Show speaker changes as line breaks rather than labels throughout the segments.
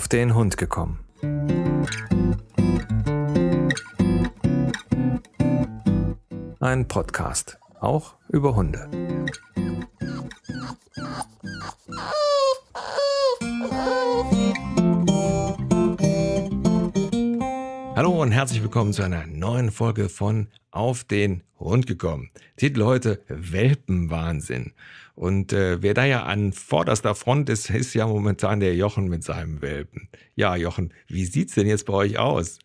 Auf den Hund gekommen. Ein Podcast, auch über Hunde. Hallo und herzlich willkommen zu einer neuen Folge von Auf den Hund gekommen. Titel heute Welpenwahnsinn. Und äh, wer da ja an vorderster Front ist, ist ja momentan der Jochen mit seinem Welpen. Ja, Jochen, wie sieht's denn jetzt bei euch aus?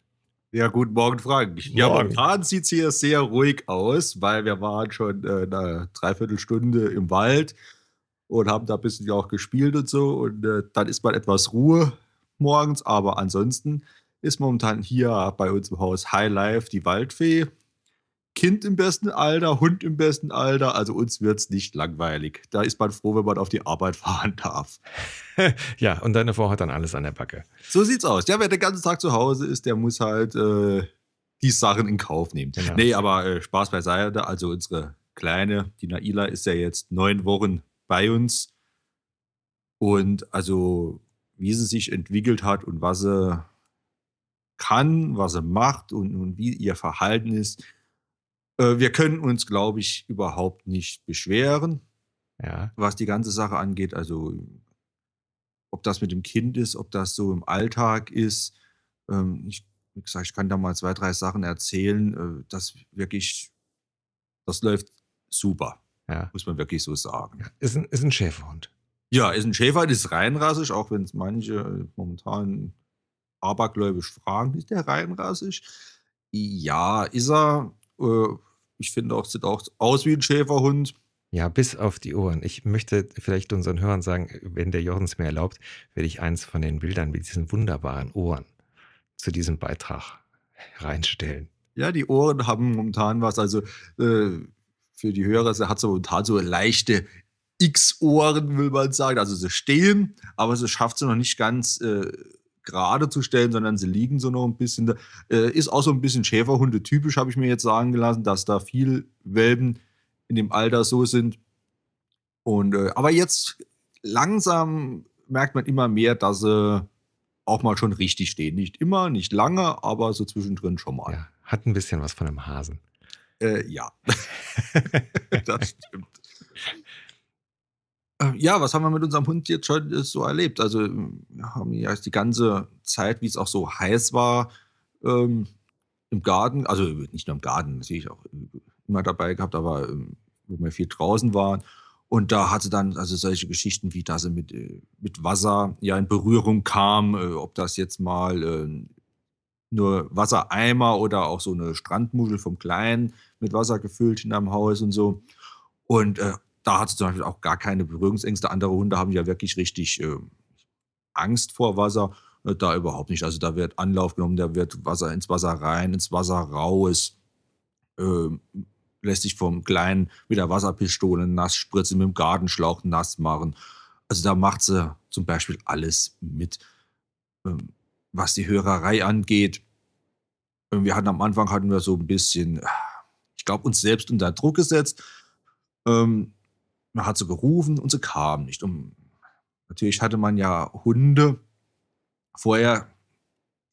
Ja, guten Morgen, Frank. Ja, momentan sieht es hier sehr ruhig aus, weil wir waren schon äh, eine Dreiviertelstunde im Wald und haben da ein bisschen auch gespielt und so. Und äh, dann ist mal etwas Ruhe morgens, aber ansonsten ist momentan hier bei uns im Haus High Life die Waldfee. Kind im besten Alter, Hund im besten Alter, also uns wird es nicht langweilig. Da ist man froh, wenn man auf die Arbeit fahren darf.
ja, und deine Frau hat dann alles an der Backe.
So sieht's aus. Ja, wer den ganzen Tag zu Hause ist, der muss halt äh, die Sachen in Kauf nehmen. Genau. Nee, aber äh, Spaß beiseite. Also unsere Kleine, die Naila, ist ja jetzt neun Wochen bei uns. Und also, wie sie sich entwickelt hat und was sie kann, was sie macht und, und wie ihr Verhalten ist, äh, wir können uns, glaube ich, überhaupt nicht beschweren, ja. was die ganze Sache angeht. Also, ob das mit dem Kind ist, ob das so im Alltag ist. Ähm, ich, wie gesagt, ich kann da mal zwei, drei Sachen erzählen. Äh, das wirklich, das läuft super. Ja. Muss man wirklich so sagen. Ja.
Ist, ein, ist ein Schäferhund.
Ja, ist ein Schäferhund, ist reinrassig, auch wenn es manche momentan abergläubisch fragen, ist der reinrassig? Ja, ist er. Äh, ich finde auch, sieht auch aus wie ein Schäferhund.
Ja, bis auf die Ohren. Ich möchte vielleicht unseren Hörern sagen, wenn der Jochen es mir erlaubt, werde ich eins von den Bildern mit diesen wunderbaren Ohren zu diesem Beitrag reinstellen.
Ja, die Ohren haben momentan was. Also äh, für die Hörer, sie hat so momentan so leichte X-Ohren, will man sagen. Also sie stehen, aber sie schafft sie noch nicht ganz äh, gerade zu stellen, sondern sie liegen so noch ein bisschen. Da. Äh, ist auch so ein bisschen Schäferhunde typisch, habe ich mir jetzt sagen gelassen, dass da viel Welpen in dem Alter so sind. Und äh, aber jetzt langsam merkt man immer mehr, dass sie auch mal schon richtig stehen. Nicht immer, nicht lange, aber so zwischendrin schon mal. Ja,
hat ein bisschen was von einem Hasen.
Äh, ja, das stimmt. Äh, ja, was haben wir mit unserem Hund jetzt schon äh, so erlebt? Also, wir haben ja die ganze Zeit, wie es auch so heiß war, ähm, im Garten, also nicht nur im Garten, natürlich auch immer dabei gehabt, aber ähm, wo wir viel draußen waren. Und da hatte dann also solche Geschichten, wie dass er mit, äh, mit Wasser ja in Berührung kam, äh, ob das jetzt mal äh, nur Wassereimer oder auch so eine Strandmuschel vom Kleinen mit Wasser gefüllt in einem Haus und so. Und äh, da hat sie zum Beispiel auch gar keine Berührungsängste. Andere Hunde haben ja wirklich richtig äh, Angst vor Wasser. Äh, da überhaupt nicht. Also da wird Anlauf genommen, da wird Wasser ins Wasser rein, ins Wasser raus. Äh, lässt sich vom Kleinen mit der Wasserpistole nass spritzen, mit dem Gartenschlauch nass machen. Also da macht sie zum Beispiel alles mit. Ähm, was die Hörerei angeht, äh, wir hatten am Anfang hatten wir so ein bisschen, ich glaube, uns selbst unter Druck gesetzt. Ähm, man hat sie gerufen und sie kam nicht. Und natürlich hatte man ja Hunde vorher,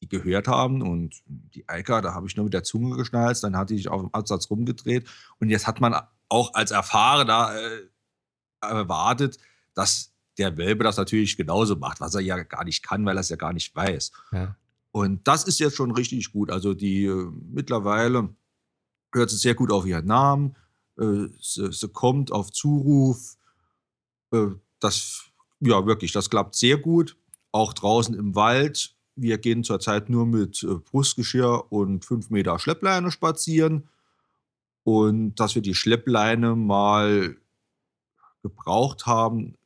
die gehört haben und die Eika, da habe ich nur mit der Zunge geschnalzt, dann hat die sich auf dem Absatz rumgedreht und jetzt hat man auch als Erfahrener äh, erwartet, dass der Welpe das natürlich genauso macht, was er ja gar nicht kann, weil er es ja gar nicht weiß. Ja. Und das ist jetzt schon richtig gut. Also die äh, mittlerweile hört sie sehr gut auf ihren Namen, äh, sie, sie, kommt auf Zuruf. Äh, das, ja, wirklich, das klappt sehr gut. Auch draußen im Wald. Wir gehen zurzeit nur mit äh, Brustgeschirr und 5 Meter Schleppleine spazieren. Und dass wir die Schleppleine mal gebraucht haben,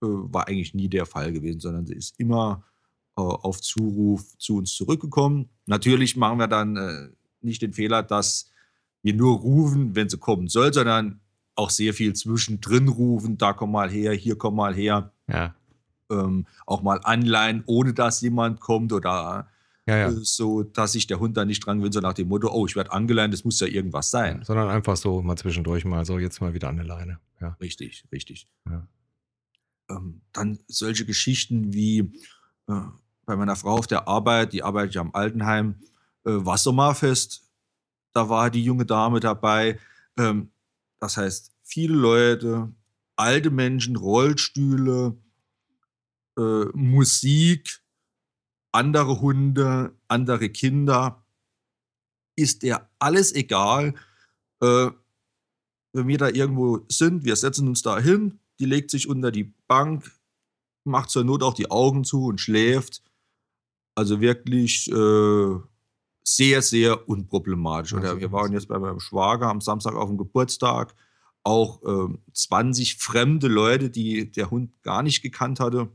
war eigentlich nie der Fall gewesen, sondern sie ist immer auf Zuruf zu uns zurückgekommen. Natürlich machen wir dann nicht den Fehler, dass wir nur rufen, wenn sie kommen soll, sondern auch sehr viel zwischendrin rufen, da komm mal her, hier komm mal her. Ja. Ähm, auch mal anleihen, ohne dass jemand kommt oder ja, ja. Äh, so, dass sich der Hund da nicht dran will, so nach dem Motto, oh, ich werde angeleint, das muss ja irgendwas sein.
Sondern einfach so mal zwischendurch mal so, jetzt mal wieder an der Leine. Ja.
Richtig, richtig. Ähm, dann solche Geschichten wie, äh, bei meiner Frau auf der Arbeit, die arbeitet ja am Altenheim, äh, Wassermarfest, da war die junge Dame dabei. Ähm, das heißt, viele Leute, alte Menschen, Rollstühle, äh, Musik, andere Hunde, andere Kinder. Ist der alles egal? Äh, wenn wir da irgendwo sind, wir setzen uns da hin, die legt sich unter die Bank, macht zur Not auch die Augen zu und schläft. Also wirklich äh, sehr, sehr unproblematisch. Oder wir waren jetzt bei meinem Schwager am Samstag auf dem Geburtstag. Auch äh, 20 fremde Leute, die der Hund gar nicht gekannt hatte.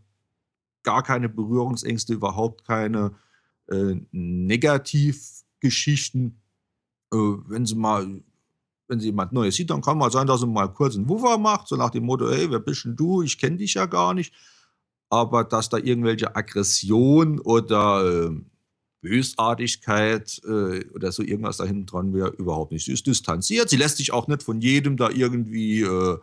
Gar keine Berührungsängste, überhaupt keine äh, Negativgeschichten. Äh, wenn sie mal wenn sie jemand Neues sieht, dann kann man sein, dass er mal kurz einen Wuffer macht, so nach dem Motto, hey, wer bist denn du? Ich kenne dich ja gar nicht. Aber dass da irgendwelche Aggression oder äh, Bösartigkeit äh, oder so irgendwas da hinten dran wäre, überhaupt nicht. Sie ist distanziert. Sie lässt sich auch nicht von jedem da irgendwie äh,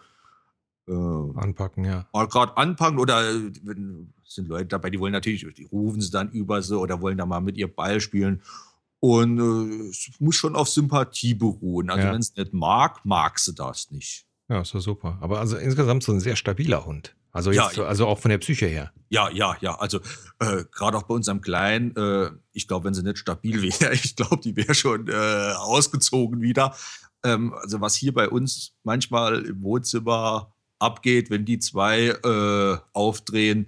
äh anpacken, ja.
Mal gerade anpacken oder äh, wenn, sind Leute dabei, die wollen natürlich, die rufen sie dann über so oder wollen da mal mit ihr Ball spielen. Und äh, es muss schon auf Sympathie beruhen. Also, ja. wenn es nicht mag, mag sie das nicht.
Ja, ist doch super. Aber also insgesamt so ein sehr stabiler Hund. Also, jetzt, ja, also auch von der Psyche her.
Ja, ja, ja. Also äh, gerade auch bei unserem Kleinen, äh, ich glaube, wenn sie nicht stabil wäre, ich glaube, die wäre schon äh, ausgezogen wieder. Ähm, also was hier bei uns manchmal im Wohnzimmer abgeht, wenn die zwei äh, aufdrehen,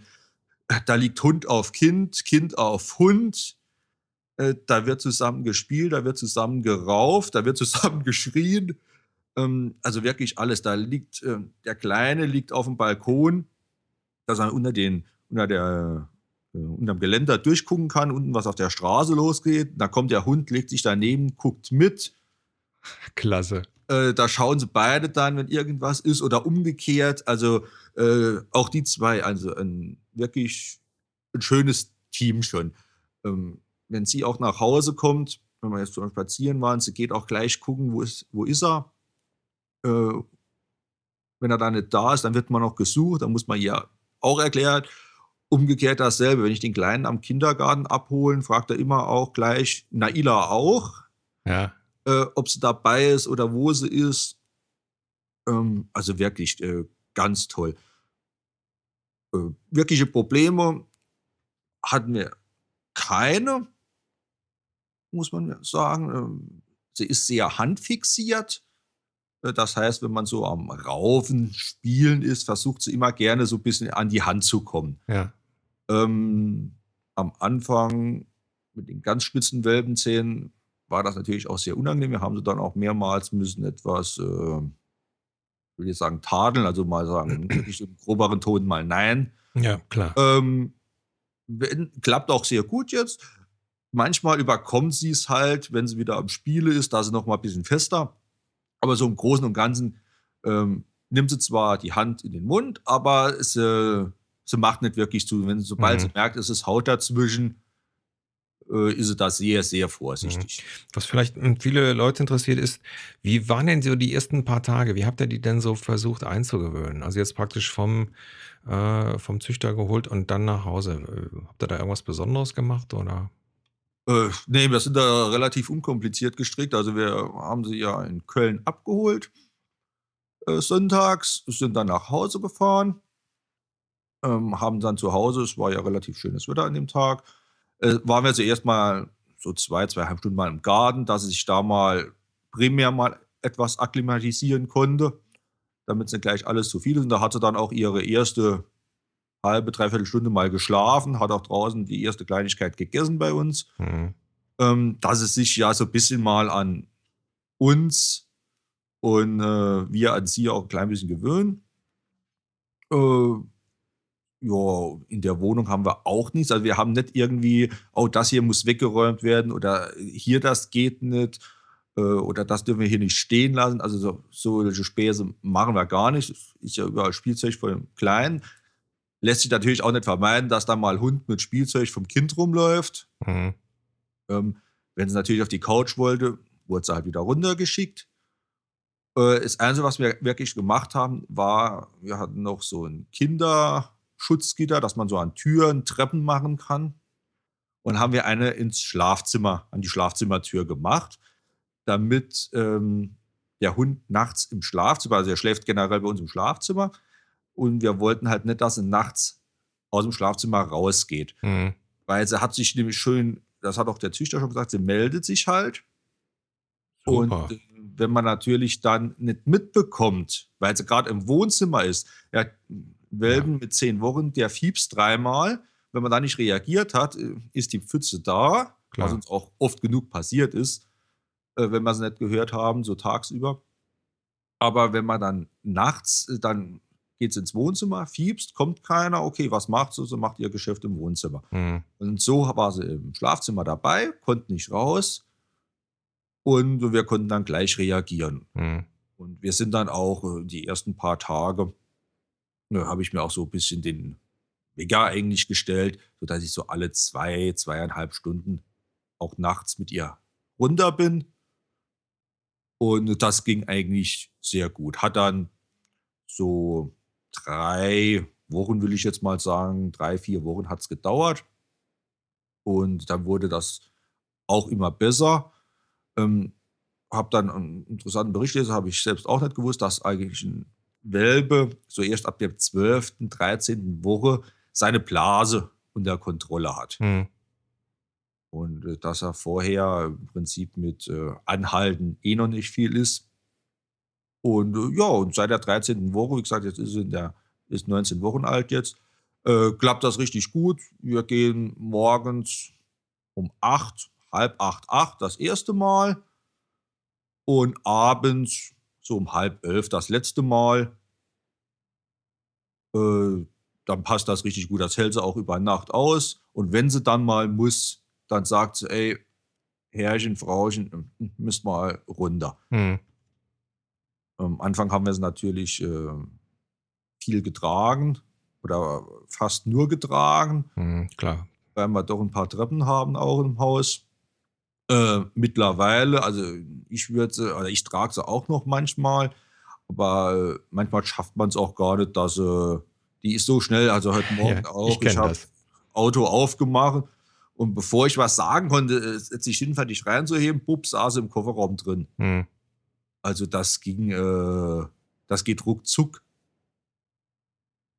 da liegt Hund auf Kind, Kind auf Hund. Äh, da wird zusammen gespielt, da wird zusammen gerauft, da wird zusammen geschrien. Ähm, also wirklich alles. Da liegt, äh, der Kleine liegt auf dem Balkon, dass er unter den, unter der, äh, unterm Geländer durchgucken kann, unten was auf der Straße losgeht. Da kommt der Hund, legt sich daneben, guckt mit.
Klasse.
Äh, da schauen sie beide dann, wenn irgendwas ist oder umgekehrt. Also äh, auch die zwei, also ein wirklich ein schönes Team schon. Ähm, wenn sie auch nach Hause kommt, wenn wir jetzt so spazieren waren, sie geht auch gleich gucken, wo ist, wo ist er. Äh, wenn er da nicht da ist, dann wird man noch gesucht, dann muss man ja auch erklären. Umgekehrt dasselbe, wenn ich den Kleinen am Kindergarten abholen, fragt er immer auch gleich, Naila auch,
ja.
äh, ob sie dabei ist oder wo sie ist. Ähm, also wirklich äh, ganz toll. Äh, wirkliche Probleme hatten wir keine muss man sagen. Ähm, sie ist sehr handfixiert. Äh, das heißt, wenn man so am Raufen, Spielen ist, versucht sie immer gerne so ein bisschen an die Hand zu kommen.
Ja.
Ähm, am Anfang mit den ganz spitzen Welpenzähnen war das natürlich auch sehr unangenehm. Wir haben sie dann auch mehrmals müssen etwas, äh, will ich sagen, tadeln, also mal sagen, nicht im groberen Ton mal nein.
Ja, klar.
Ähm, wenn, klappt auch sehr gut jetzt. Manchmal überkommt sie es halt, wenn sie wieder am Spiele ist, da sie noch mal ein bisschen fester. Aber so im Großen und Ganzen ähm, nimmt sie zwar die Hand in den Mund, aber sie, sie macht nicht wirklich zu. Wenn, sobald mhm. sie merkt, es ist Haut dazwischen, äh, ist sie da sehr, sehr vorsichtig.
Mhm. Was vielleicht hm, viele Leute interessiert ist, wie waren denn so die ersten paar Tage? Wie habt ihr die denn so versucht einzugewöhnen? Also jetzt praktisch vom, äh, vom Züchter geholt und dann nach Hause. Äh, habt ihr da irgendwas Besonderes gemacht oder?
Äh, nee, wir sind da relativ unkompliziert gestrickt. Also wir haben sie ja in Köln abgeholt äh, sonntags, sind dann nach Hause gefahren, ähm, haben dann zu Hause, es war ja relativ schönes Wetter an dem Tag, äh, waren wir zuerst mal so zwei, zweieinhalb Stunden mal im Garten, dass sie sich da mal primär mal etwas akklimatisieren konnte, damit es nicht gleich alles zu viel ist. Und da hat sie dann auch ihre erste halbe, dreiviertel Stunde mal geschlafen, hat auch draußen die erste Kleinigkeit gegessen bei uns. Mhm. Ähm, dass es sich ja so ein bisschen mal an uns und äh, wir an sie auch ein klein bisschen gewöhnen. Äh, ja, in der Wohnung haben wir auch nichts. Also wir haben nicht irgendwie, oh, das hier muss weggeräumt werden oder hier das geht nicht äh, oder das dürfen wir hier nicht stehen lassen. Also so, solche Späße machen wir gar nicht. Das ist ja überall Spielzeug von dem Kleinen lässt sich natürlich auch nicht vermeiden, dass da mal Hund mit Spielzeug vom Kind rumläuft. Mhm. Ähm, wenn sie natürlich auf die Couch wollte, wurde sie halt wieder runtergeschickt. Äh, das Einzige, was wir wirklich gemacht haben, war, wir hatten noch so ein Kinderschutzgitter, dass man so an Türen, Treppen machen kann. und haben wir eine ins Schlafzimmer, an die Schlafzimmertür gemacht, damit ähm, der Hund nachts im Schlafzimmer, also er schläft generell bei uns im Schlafzimmer und wir wollten halt nicht, dass er nachts aus dem Schlafzimmer rausgeht. Mhm. Weil sie hat sich nämlich schön, das hat auch der Züchter schon gesagt, sie meldet sich halt. Super. Und äh, wenn man natürlich dann nicht mitbekommt, weil sie gerade im Wohnzimmer ist, ja, Welpen ja. mit zehn Wochen, der fiebst dreimal. Wenn man da nicht reagiert hat, äh, ist die Pfütze da, Klar. was uns auch oft genug passiert ist, äh, wenn wir es nicht gehört haben, so tagsüber. Aber wenn man dann nachts, dann geht es ins Wohnzimmer, fiebst, kommt keiner, okay, was macht sie? Sie macht ihr Geschäft im Wohnzimmer. Mhm. Und so war sie im Schlafzimmer dabei, konnte nicht raus und wir konnten dann gleich reagieren. Mhm. Und wir sind dann auch äh, die ersten paar Tage, da habe ich mir auch so ein bisschen den Wecker eigentlich gestellt, sodass ich so alle zwei, zweieinhalb Stunden auch nachts mit ihr runter bin. Und das ging eigentlich sehr gut. Hat dann so drei Wochen, will ich jetzt mal sagen, drei, vier Wochen hat es gedauert. Und dann wurde das auch immer besser. Ähm, habe dann einen interessanten Bericht gelesen, habe ich selbst auch nicht gewusst, dass eigentlich ein Welpe so erst ab der 12., 13. Woche seine Blase unter Kontrolle hat. Mhm. Und äh, dass er vorher im Prinzip mit äh, Anhalten eh noch nicht viel ist. Und äh, ja, und seit der 13. Woche, wie gesagt, jetzt ist er in der ist 19 Wochen alt jetzt, äh, klappt das richtig gut. Wir gehen morgens um 8, halb 8, 8 das erste Mal und abends so um halb elf das letzte Mal. Äh, dann passt das richtig gut. Das hält sie auch über Nacht aus. Und wenn sie dann mal muss, dann sagt sie, ey, Herrchen, Frauchen, müsst mal runter. Hm. Am Anfang haben wir sie natürlich äh, viel getragen oder fast nur getragen.
Mhm, klar.
Weil wir doch ein paar Treppen haben auch im Haus. Äh, mittlerweile, also ich würde, oder ich trage sie auch noch manchmal, aber äh, manchmal schafft man es auch gar nicht, dass äh, die ist so schnell, also heute Morgen ja, auch. Ich, ich habe Auto aufgemacht und bevor ich was sagen konnte, sich hinfertig reinzuheben, bupp, saß im Kofferraum drin. Mhm. Also das ging, äh, das geht ruckzuck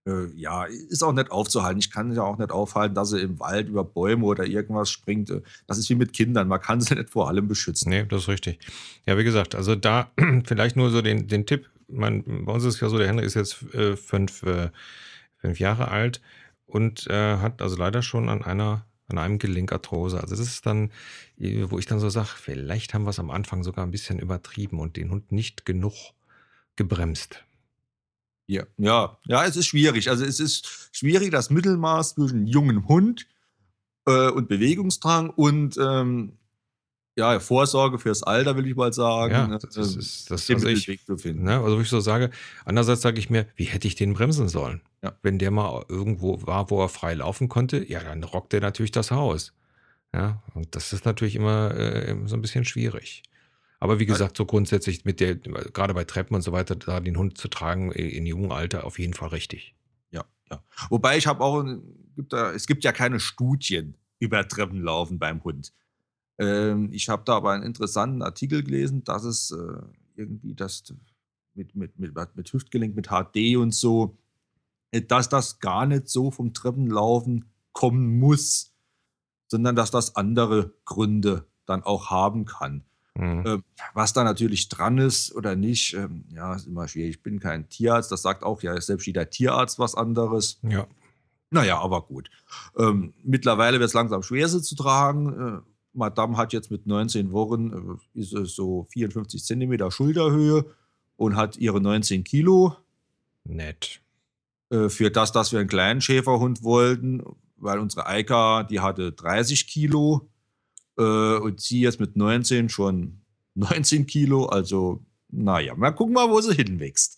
äh, ja, ist auch nicht aufzuhalten. Ich kann ja auch nicht aufhalten, dass sie im Wald über Bäume oder irgendwas springt. Äh, das ist wie mit Kindern. Man kann sie nicht vor allem beschützen.
Nee, das ist richtig. Ja, wie gesagt, also da vielleicht nur so den, den Tipp. Man, bei uns ist es ja so, der Henry ist jetzt äh, fünf, äh, fünf Jahre alt und äh, hat also leider schon an einer an einem Gelenkarthrose. Also das ist dann, wo ich dann so sage, vielleicht haben wir es am Anfang sogar ein bisschen übertrieben und den Hund nicht genug gebremst.
Ja, ja, ja, es ist schwierig. Also es ist schwierig, das Mittelmaß zwischen jungem Hund äh, und Bewegungsdrang und ähm, ja, Vorsorge fürs Alter, will ich mal sagen. Ja,
ne? das ist das also ich, Weg zu finden. Ne, also wo ich so sage, andererseits sage ich mir, wie hätte ich den bremsen sollen? Ja. Wenn der mal irgendwo war, wo er frei laufen konnte, ja, dann rockt er natürlich das Haus. Ja, und das ist natürlich immer äh, so ein bisschen schwierig. Aber wie gesagt, so grundsätzlich mit der, gerade bei Treppen und so weiter, da den Hund zu tragen äh, in jungem Alter auf jeden Fall richtig.
Ja, ja. Wobei ich habe auch, es gibt ja keine Studien über Treppenlaufen beim Hund. Ähm, ich habe da aber einen interessanten Artikel gelesen, dass es äh, irgendwie das mit, mit, mit, mit Hüftgelenk, mit HD und so, äh, dass das gar nicht so vom Treppenlaufen kommen muss, sondern dass das andere Gründe dann auch haben kann. Mhm. Äh, was da natürlich dran ist oder nicht, ähm, ja, ist immer schwierig. Ich bin kein Tierarzt, das sagt auch ja selbst jeder Tierarzt was anderes.
Ja.
Naja, aber gut. Ähm, mittlerweile wird es langsam schwer, sie zu tragen. Madame hat jetzt mit 19 Wochen äh, ist es so 54 Zentimeter Schulterhöhe und hat ihre 19 Kilo.
Nett.
Äh, für das, dass wir einen kleinen Schäferhund wollten, weil unsere Eika, die hatte 30 Kilo äh, und sie jetzt mit 19 schon 19 Kilo. Also, naja, mal gucken mal, wo sie hinwächst.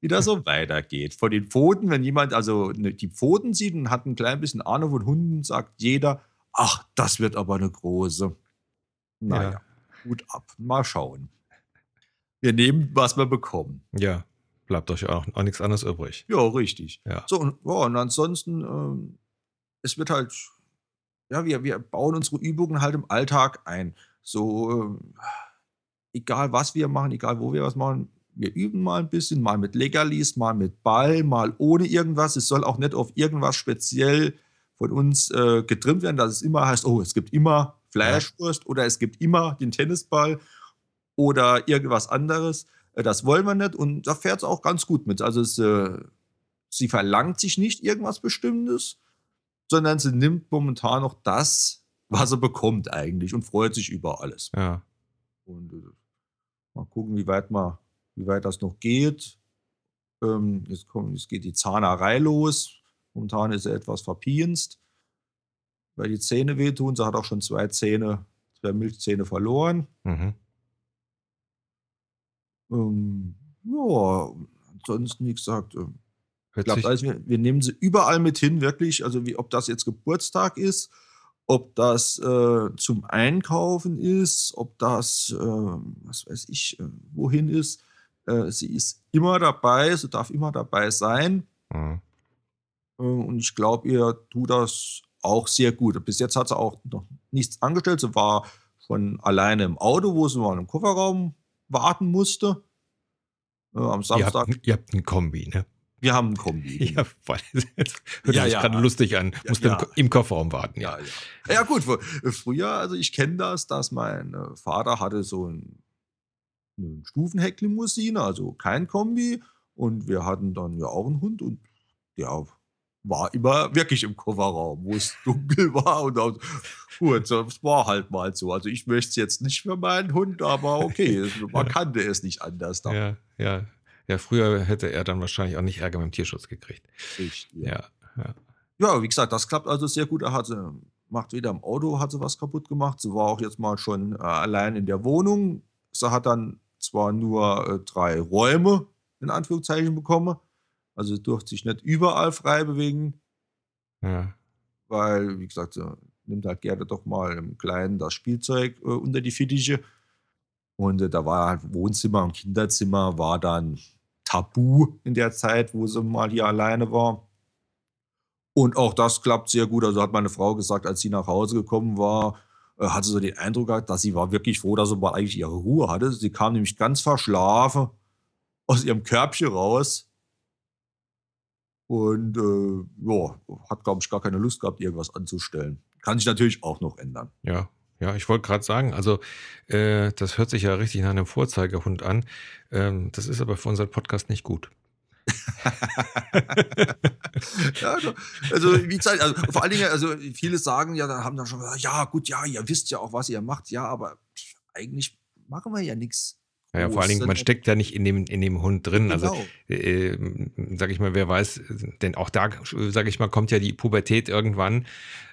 Wie das so weitergeht. Von den Pfoten, wenn jemand also ne, die Pfoten sieht und hat ein klein bisschen Ahnung von Hunden, sagt jeder, ach, das wird aber eine große. Naja, ja. gut ab. Mal schauen. Wir nehmen, was wir bekommen.
Ja, bleibt euch auch, auch nichts anderes übrig.
Ja, richtig.
Ja.
So, und, ja, und ansonsten, ähm, es wird halt ja, wir, wir bauen unsere Übungen halt im Alltag ein. So, äh, egal was wir machen, egal wo wir was machen, wir üben mal ein bisschen, mal mit Legalis, mal mit Ball, mal ohne irgendwas. Es soll auch nicht auf irgendwas speziell von uns äh, getrimmt werden, dass es immer heißt, oh, es gibt immer Fleischwurst ja. oder es gibt immer den Tennisball oder irgendwas anderes. Äh, das wollen wir nicht und da fährt es auch ganz gut mit. Also es, äh, sie verlangt sich nicht irgendwas Bestimmtes, sondern sie nimmt momentan noch das, was sie bekommt eigentlich und freut sich über alles.
Ja.
Und äh, mal gucken, wie weit, mal, wie weit das noch geht. Ähm, jetzt, kommt, jetzt geht die Zahnerei los. Momentan ist er etwas verpienst, weil die Zähne wehtun. Sie hat auch schon zwei Zähne, zwei Milchzähne verloren. Mhm. Ähm, ja, ansonsten, wie gesagt, äh, ich glaube, also wir, wir, nehmen sie überall mit hin, wirklich. Also, wie, ob das jetzt Geburtstag ist, ob das äh, zum Einkaufen ist, ob das, äh, was weiß ich, äh, wohin ist. Äh, sie ist immer dabei, sie darf immer dabei sein. Mhm. Äh, und ich glaube, ihr tut das auch sehr gut. Bis jetzt hat sie auch noch nichts angestellt. Sie war schon alleine im Auto, wo sie mal im Kofferraum warten musste.
Äh, am Samstag. Ihr habt, ihr habt ein Kombi, ne?
Wir haben ein Kombi.
Ja, voll. hört ja, sich ja. gerade lustig an. Ja, Musste ja. im Kofferraum warten.
Ja, ja. Ja, gut. Früher, also ich kenne das, dass mein äh, Vater hatte so ein, eine Stufenhecklimousine, also kein Kombi. Und wir hatten dann ja auch einen Hund und der war immer wirklich im Kofferraum, wo es dunkel war. Und auch, gut, das war halt mal so. Also ich möchte es jetzt nicht für meinen Hund, aber okay, man kannte es nicht anders.
Dann. Ja, ja. Ja, früher hätte er dann wahrscheinlich auch nicht Ärger mit dem Tierschutz gekriegt.
Richtig. Ja, ja. Ja, wie gesagt, das klappt also sehr gut. Er hatte, macht weder im Auto, hat sie was kaputt gemacht. Sie war auch jetzt mal schon äh, allein in der Wohnung. Sie hat dann zwar nur äh, drei Räume in Anführungszeichen bekommen, also durfte sich nicht überall frei bewegen.
Ja.
Weil, wie gesagt, so, nimmt halt gerne doch mal im Kleinen das Spielzeug äh, unter die Fittiche. Und äh, da war halt Wohnzimmer und Kinderzimmer war dann tabu in der Zeit, wo sie mal hier alleine war. Und auch das klappt sehr gut. Also hat meine Frau gesagt, als sie nach Hause gekommen war, äh, hatte sie so den Eindruck gehabt, dass sie war wirklich froh, dass sie mal eigentlich ihre Ruhe hatte. Sie kam nämlich ganz verschlafen aus ihrem Körbchen raus und äh, ja, hat, glaube ich, gar keine Lust gehabt, irgendwas anzustellen. Kann sich natürlich auch noch ändern.
Ja, ja, ich wollte gerade sagen, also äh, das hört sich ja richtig nach einem Vorzeigehund an. Ähm, das ist aber für unseren Podcast nicht gut.
ja, also, wie gesagt, also vor allen Dingen, also viele sagen ja, da haben dann schon gesagt, ja, gut, ja, ihr wisst ja auch, was ihr macht, ja, aber eigentlich machen wir ja nichts.
Ja, vor allen Dingen, man steckt ja nicht in dem, in dem Hund drin. Also, genau. Also, äh, sag ich mal, wer weiß, denn auch da, sag ich mal, kommt ja die Pubertät irgendwann.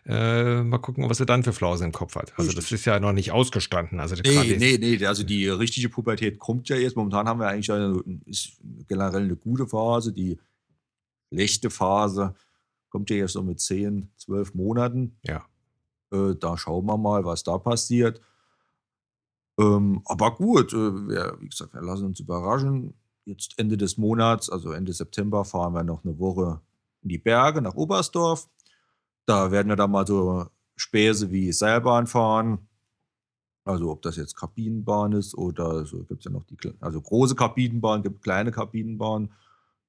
Äh, mal gucken, was er dann für Flausen im Kopf hat. Also, das ist ja noch nicht ausgestanden. Also,
nee, nee, nee, also die richtige Pubertät kommt ja jetzt. Momentan haben wir eigentlich eine, generell eine gute Phase. Die schlechte Phase kommt ja jetzt so mit 10, 12 Monaten.
Ja.
Äh, da schauen wir mal, was da passiert. Ähm, aber gut, äh, wir, wie gesagt, wir lassen uns überraschen. Jetzt Ende des Monats, also Ende September, fahren wir noch eine Woche in die Berge nach Oberstdorf. Da werden wir dann mal so Späße wie Seilbahn fahren. Also ob das jetzt Kabinenbahn ist oder so gibt es ja noch die also große Kabinenbahn, gibt kleine Kabinenbahnen.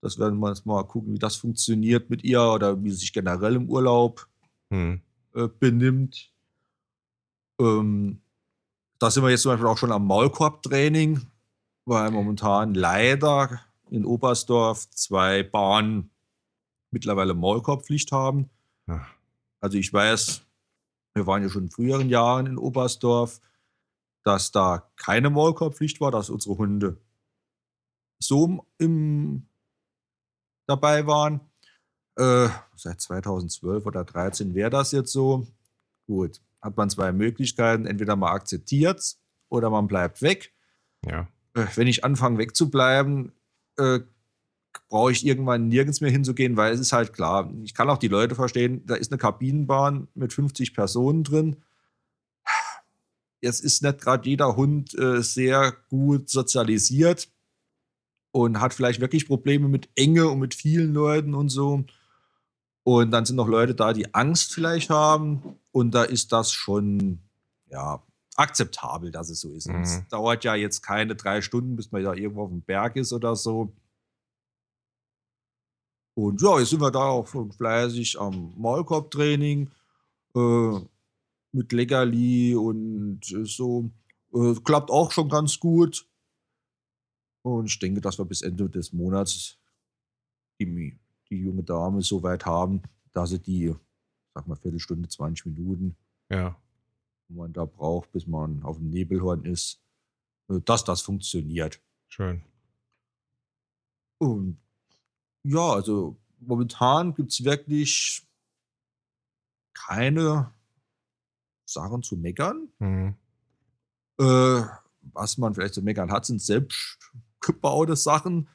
Das werden wir jetzt mal gucken, wie das funktioniert mit ihr oder wie sie sich generell im Urlaub hm. äh, benimmt. Ähm, da sind wir jetzt zum Beispiel auch schon am Maulkorbtraining, weil momentan leider in Oberstdorf zwei Bahnen mittlerweile Maulkorbpflicht haben. Also ich weiß, wir waren ja schon in früheren Jahren in Oberstdorf, dass da keine Maulkorbpflicht war, dass unsere Hunde so im, dabei waren. Äh, seit 2012 oder 2013 wäre das jetzt so. Gut, hat man zwei Möglichkeiten. Entweder man akzeptiert oder man bleibt weg.
Ja.
Äh, wenn ich anfange wegzubleiben, äh, brauche ich irgendwann nirgends mehr hinzugehen, weil es ist halt klar, ich kann auch die Leute verstehen, da ist eine Kabinenbahn mit 50 Personen drin. Jetzt ist nicht gerade jeder Hund äh, sehr gut sozialisiert und hat vielleicht wirklich Probleme mit Enge und mit vielen Leuten und so. Und dann sind noch Leute da, die Angst vielleicht haben. Und da ist das schon, ja, akzeptabel, dass es so ist. Mhm. Es dauert ja jetzt keine drei Stunden, bis man da irgendwo auf dem Berg ist oder so. Und ja, jetzt sind wir da auch fleißig am Maulkorbtraining äh, mit Leckerli und so. Äh, klappt auch schon ganz gut. Und ich denke, dass wir bis Ende des Monats die, die junge Dame so weit haben, dass sie die, sag mal, Viertelstunde, 20 Minuten,
ja.
wo man da braucht, bis man auf dem Nebelhorn ist, äh, dass das funktioniert.
Schön.
Und ja, also momentan gibt es wirklich keine Sachen zu meckern.
Mhm.
Äh, was man vielleicht zu meckern hat, sind selbst gebaute Sachen,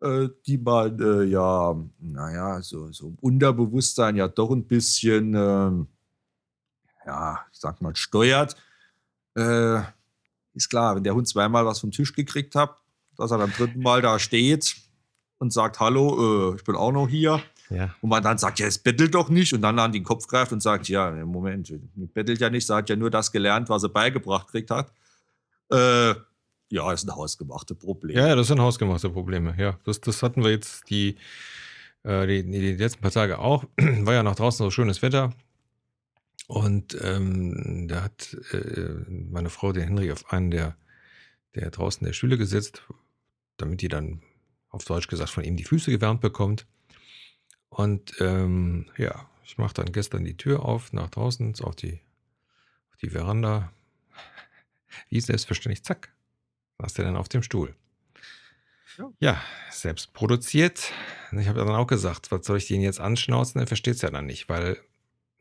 äh, die man äh, ja, naja, so, so im Unterbewusstsein ja doch ein bisschen, äh, ja, ich sag mal, steuert. Äh, ist klar, wenn der Hund zweimal was vom Tisch gekriegt hat, dass er beim dritten Mal da steht und sagt, hallo, äh, ich bin auch noch hier.
Ja.
Und man dann sagt, ja, es bettelt doch nicht. Und dann an den Kopf greift und sagt, ja, Moment, bettelt ja nicht, sie hat ja nur das gelernt, was er beigebracht kriegt hat. Äh, ja, ist ein hausgemachte Problem.
Ja, das sind hausgemachte Probleme. Ja, das, das hatten wir jetzt die, äh, die, die letzten paar Tage auch. War ja nach draußen so schönes Wetter. Und ähm, da hat äh, meine Frau den Henry auf einen der, der draußen der Stühle gesetzt, damit die dann auf Deutsch gesagt von ihm die Füße gewärmt bekommt. Und ähm, ja, ich mache dann gestern die Tür auf nach draußen auf die, auf die Veranda. Wie selbstverständlich, zack, saß der dann auf dem Stuhl. Ja, ja selbst produziert. Ich habe dann auch gesagt, was soll ich den jetzt anschnauzen? Er versteht es ja dann nicht, weil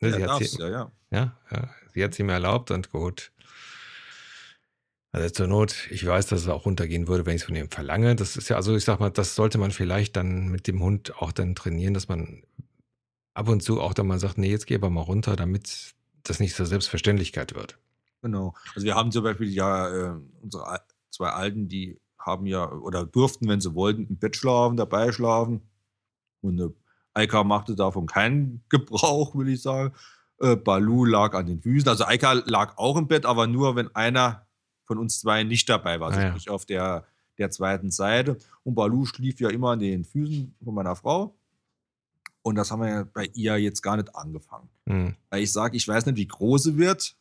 ne, ja,
sie,
hat
sie,
ja, ja.
Ja, ja, sie hat es ihm erlaubt und gut. Also zur Not, ich weiß, dass es auch runtergehen würde, wenn ich es von ihm verlange. Das ist ja, also ich sag mal, das sollte man vielleicht dann mit dem Hund auch dann trainieren, dass man ab und zu auch dann mal sagt, nee, jetzt geh aber mal runter, damit das nicht zur Selbstverständlichkeit wird.
Genau. Also wir haben zum Beispiel ja äh, unsere zwei Alten, die haben ja oder durften, wenn sie wollten, im Bett schlafen, dabei schlafen. Und äh, Eika machte davon keinen Gebrauch, will ich sagen. Äh, Balu lag an den Füßen. Also Eika lag auch im Bett, aber nur, wenn einer von uns zwei nicht dabei war. Also ah, ja. auf der, der zweiten Seite. Und Balu schlief ja immer an den Füßen von meiner Frau. Und das haben wir ja bei ihr jetzt gar nicht angefangen.
Mhm.
Weil ich sage, ich weiß nicht, wie groß sie wird.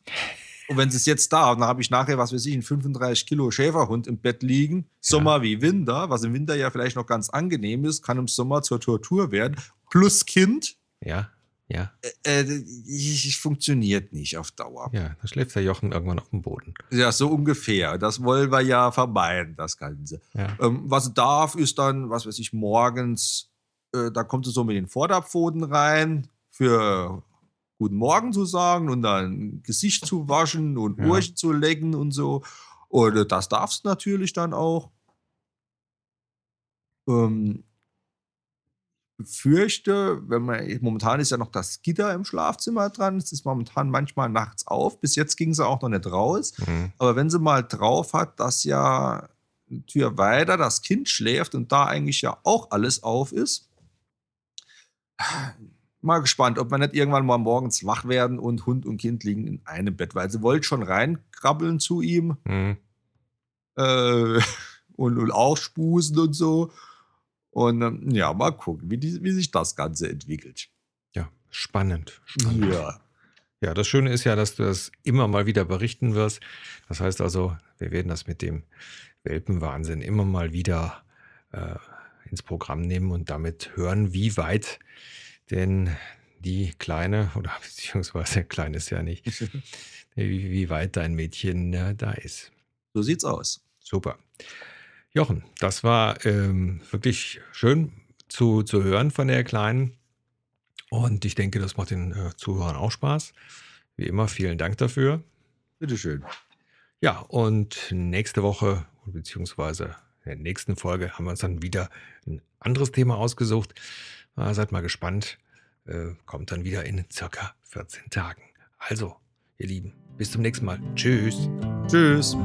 Und wenn sie es jetzt da, dann habe ich nachher, was weiß ich, einen 35 Kilo Schäferhund im Bett liegen, Sommer ja. wie Winter, was im Winter ja vielleicht noch ganz angenehm ist, kann im Sommer zur Tortur werden, plus Kind.
Ja, ja.
Äh, äh, ich, funktioniert nicht auf Dauer.
Ja, da schläft der Jochen irgendwann auf dem Boden.
Ja, so ungefähr. Das wollen wir ja vermeiden, das Ganze.
Ja.
Ähm, was darf, ist dann, was weiß ich, morgens, äh, da kommt es so mit den Vorderpfoten rein für Guten Morgen zu sagen und dann Gesicht zu waschen und ja. Urchen zu lecken und so. Und das darfst du natürlich dann auch. Ähm, fürchte, wenn man momentan ist ja noch das Gitter im Schlafzimmer dran, es ist momentan manchmal nachts auf. Bis jetzt ging sie auch noch nicht raus.
Mhm.
Aber wenn sie mal drauf hat, dass ja eine Tür weiter das Kind schläft und da eigentlich ja auch alles auf ist, mal gespannt, ob wir nicht irgendwann mal morgens wach werden und Hund und Kind liegen in einem Bett, weil sie wollte schon reinkrabbeln zu ihm
mhm.
äh, und, und auch spusen und so. Und ähm, ja, mal gucken, wie, die, wie sich das Ganze entwickelt.
Ja, spannend. spannend.
Ja.
Ja, das Schöne ist ja, dass du das immer mal wieder berichten wirst. Das heißt also, wir werden das mit dem Welpenwahnsinn immer mal wieder äh, ins Programm nehmen und damit hören, wie weit denn die Kleine, oder beziehungsweise klein ist ja nicht, wie, wie weit dein Mädchen äh, da ist.
So sieht's aus.
Super. Jochen, das war ähm, wirklich schön zu, zu hören von der Kleinen. Und ich denke, das macht den äh, Zuhörern auch Spaß. Wie immer, vielen Dank dafür.
Bitteschön.
Ja, und nächste Woche, beziehungsweise in der nächsten Folge, haben wir uns dann wieder ein anderes Thema ausgesucht. Ah, seid mal gespannt. Äh, kommt dann wieder in circa 14 Tagen. Also, ihr Lieben, bis zum nächsten Mal. Tschüss.
Tschüss.